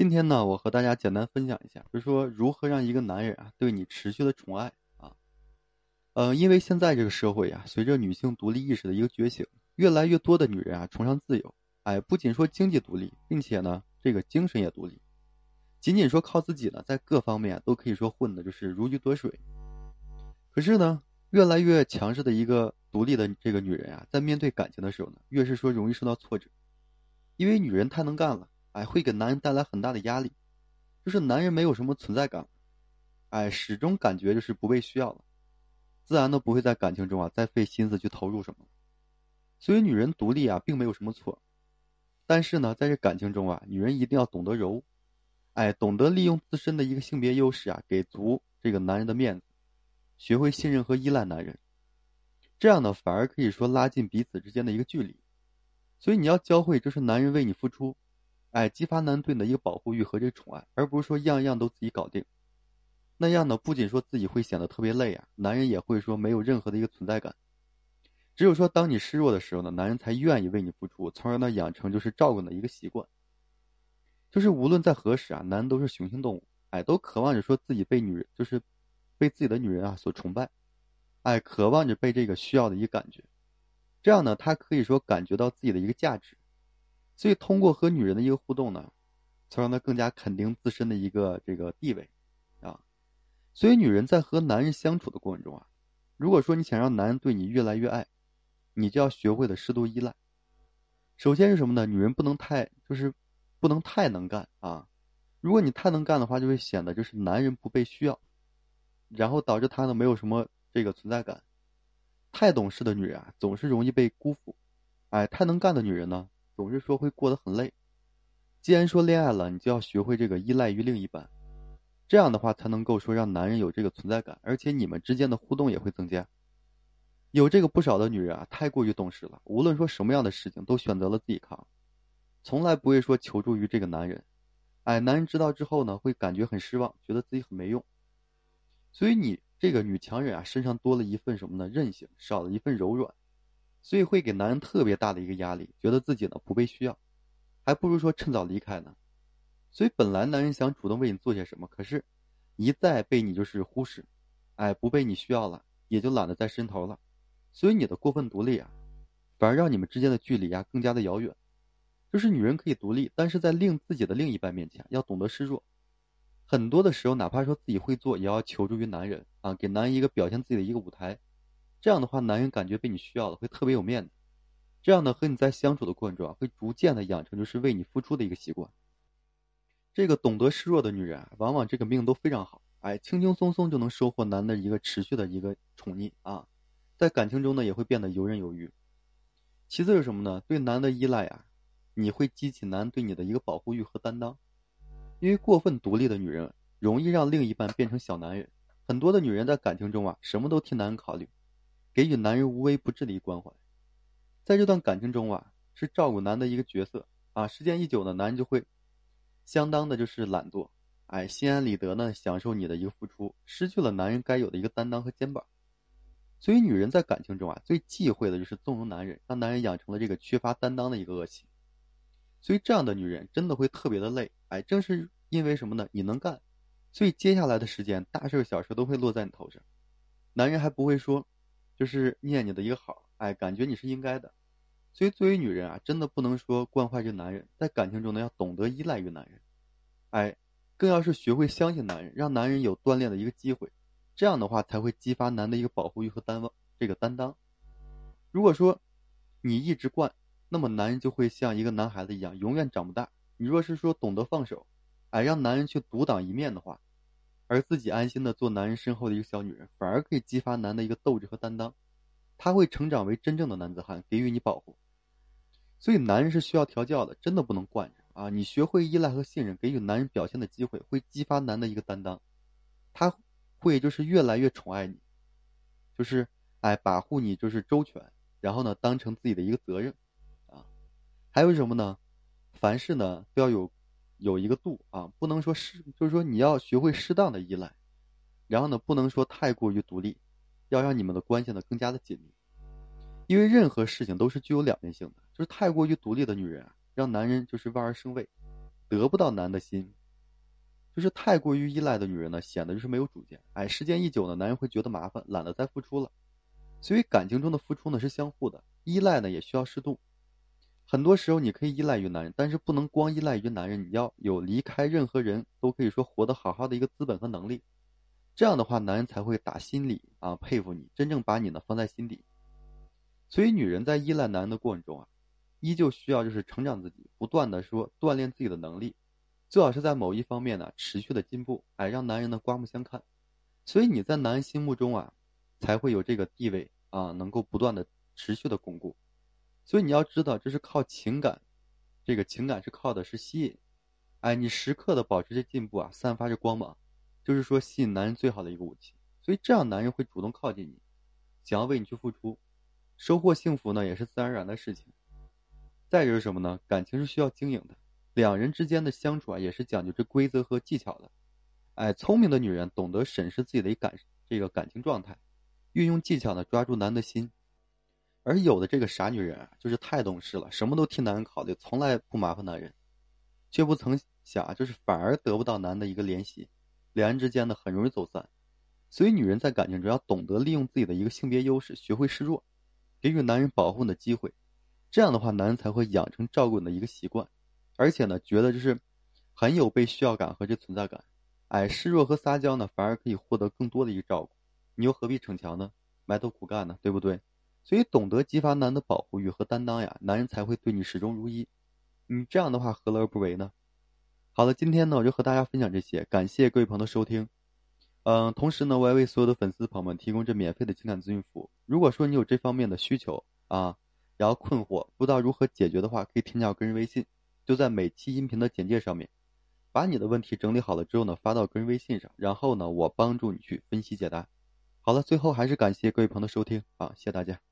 今天呢，我和大家简单分享一下，就是说如何让一个男人啊对你持续的宠爱啊。呃，因为现在这个社会啊，随着女性独立意识的一个觉醒，越来越多的女人啊崇尚自由，哎，不仅说经济独立，并且呢这个精神也独立。仅仅说靠自己呢，在各方面都可以说混的就是如鱼得水。可是呢，越来越强势的一个独立的这个女人啊，在面对感情的时候呢，越是说容易受到挫折，因为女人太能干了。哎，会给男人带来很大的压力，就是男人没有什么存在感，哎，始终感觉就是不被需要了，自然的不会在感情中啊再费心思去投入什么。所以女人独立啊并没有什么错，但是呢，在这感情中啊，女人一定要懂得柔，哎，懂得利用自身的一个性别优势啊，给足这个男人的面子，学会信任和依赖男人，这样呢反而可以说拉近彼此之间的一个距离。所以你要教会，就是男人为你付出。哎，激发男人对你的一个保护欲和这个宠爱，而不是说样样都自己搞定。那样呢，不仅说自己会显得特别累啊，男人也会说没有任何的一个存在感。只有说当你示弱的时候呢，男人才愿意为你付出，从而呢养成就是照顾你的一个习惯。就是无论在何时啊，男人都是雄性动物，哎，都渴望着说自己被女人，就是被自己的女人啊所崇拜，哎，渴望着被这个需要的一个感觉。这样呢，他可以说感觉到自己的一个价值。所以，通过和女人的一个互动呢，才让她更加肯定自身的一个这个地位，啊，所以女人在和男人相处的过程中啊，如果说你想让男人对你越来越爱，你就要学会的适度依赖。首先是什么呢？女人不能太就是不能太能干啊，如果你太能干的话，就会显得就是男人不被需要，然后导致他呢没有什么这个存在感。太懂事的女人啊，总是容易被辜负，哎，太能干的女人呢？总是说会过得很累。既然说恋爱了，你就要学会这个依赖于另一半，这样的话才能够说让男人有这个存在感，而且你们之间的互动也会增加。有这个不少的女人啊，太过于懂事了，无论说什么样的事情都选择了自己扛，从来不会说求助于这个男人。哎，男人知道之后呢，会感觉很失望，觉得自己很没用。所以你这个女强人啊，身上多了一份什么呢？韧性，少了一份柔软。所以会给男人特别大的一个压力，觉得自己呢不被需要，还不如说趁早离开呢。所以本来男人想主动为你做些什么，可是，一再被你就是忽视，哎，不被你需要了，也就懒得再伸头了。所以你的过分独立啊，反而让你们之间的距离啊更加的遥远。就是女人可以独立，但是在另自己的另一半面前要懂得示弱。很多的时候，哪怕说自己会做，也要求助于男人啊，给男人一个表现自己的一个舞台。这样的话，男人感觉被你需要了，会特别有面子。这样呢，和你在相处的过程中啊，会逐渐的养成就是为你付出的一个习惯。这个懂得示弱的女人，往往这个命都非常好，哎，轻轻松松就能收获男的一个持续的一个宠溺啊，在感情中呢，也会变得游刃有余。其次是什么呢？对男的依赖啊，你会激起男对你的一个保护欲和担当。因为过分独立的女人，容易让另一半变成小男人。很多的女人在感情中啊，什么都替男人考虑。给予男人无微不至的一关怀，在这段感情中啊，是照顾男的一个角色啊。时间一久呢，男人就会相当的就是懒惰，哎，心安理得呢，享受你的一个付出，失去了男人该有的一个担当和肩膀。所以，女人在感情中啊，最忌讳的就是纵容男人，让男人养成了这个缺乏担当的一个恶习。所以，这样的女人真的会特别的累，哎，正是因为什么呢？你能干，所以接下来的时间，大事小事都会落在你头上，男人还不会说。就是念你的一个好，哎，感觉你是应该的，所以作为女人啊，真的不能说惯坏这男人，在感情中呢，要懂得依赖于男人，哎，更要是学会相信男人，让男人有锻炼的一个机会，这样的话才会激发男的一个保护欲和担望这个担当。如果说你一直惯，那么男人就会像一个男孩子一样，永远长不大。你若是说懂得放手，哎，让男人去独当一面的话。而自己安心的做男人身后的一个小女人，反而可以激发男的一个斗志和担当，他会成长为真正的男子汉，给予你保护。所以男人是需要调教的，真的不能惯着啊！你学会依赖和信任，给予男人表现的机会，会激发男的一个担当，他会就是越来越宠爱你，就是哎保护你就是周全，然后呢当成自己的一个责任，啊，还有什么呢？凡事呢都要有。有一个度啊，不能说适，就是说你要学会适当的依赖，然后呢，不能说太过于独立，要让你们的关系呢更加的紧密。因为任何事情都是具有两面性的，就是太过于独立的女人啊，让男人就是望而生畏，得不到男的心。就是太过于依赖的女人呢，显得就是没有主见。哎，时间一久呢，男人会觉得麻烦，懒得再付出了。所以感情中的付出呢是相互的，依赖呢也需要适度。很多时候你可以依赖于男人，但是不能光依赖于男人，你要有离开任何人都可以说活得好好的一个资本和能力。这样的话，男人才会打心里啊佩服你，真正把你呢放在心底。所以，女人在依赖男人的过程中啊，依旧需要就是成长自己，不断的说锻炼自己的能力。最好是在某一方面呢持续的进步，哎，让男人呢刮目相看，所以你在男人心目中啊，才会有这个地位啊，能够不断的持续的巩固。所以你要知道，这是靠情感，这个情感是靠的是吸引，哎，你时刻的保持着进步啊，散发着光芒，就是说吸引男人最好的一个武器。所以这样男人会主动靠近你，想要为你去付出，收获幸福呢也是自然而然的事情。再就是什么呢？感情是需要经营的。两人之间的相处啊，也是讲究这规则和技巧的。哎，聪明的女人懂得审视自己的感这个感情状态，运用技巧呢抓住男的心。而有的这个傻女人啊，就是太懂事了，什么都替男人考虑，从来不麻烦男人，却不曾想就是反而得不到男的一个怜惜，两人之间呢很容易走散。所以，女人在感情中要懂得利用自己的一个性别优势，学会示弱，给予男人保护你的机会。这样的话，男人才会养成照顾你的一个习惯。而且呢，觉得就是很有被需要感和这存在感，哎，示弱和撒娇呢，反而可以获得更多的一个照顾，你又何必逞强呢？埋头苦干呢，对不对？所以懂得激发男的保护欲和担当呀，男人才会对你始终如一。你这样的话，何乐而不为呢？好了，今天呢，我就和大家分享这些，感谢各位朋友的收听。嗯，同时呢，我也为所有的粉丝朋友们提供这免费的情感咨询服务。如果说你有这方面的需求啊，然后困惑不知道如何解决的话，可以添加我个人微信。就在每期音频的简介上面，把你的问题整理好了之后呢，发到个人微信上，然后呢，我帮助你去分析解答。好了，最后还是感谢各位朋友的收听啊，谢谢大家。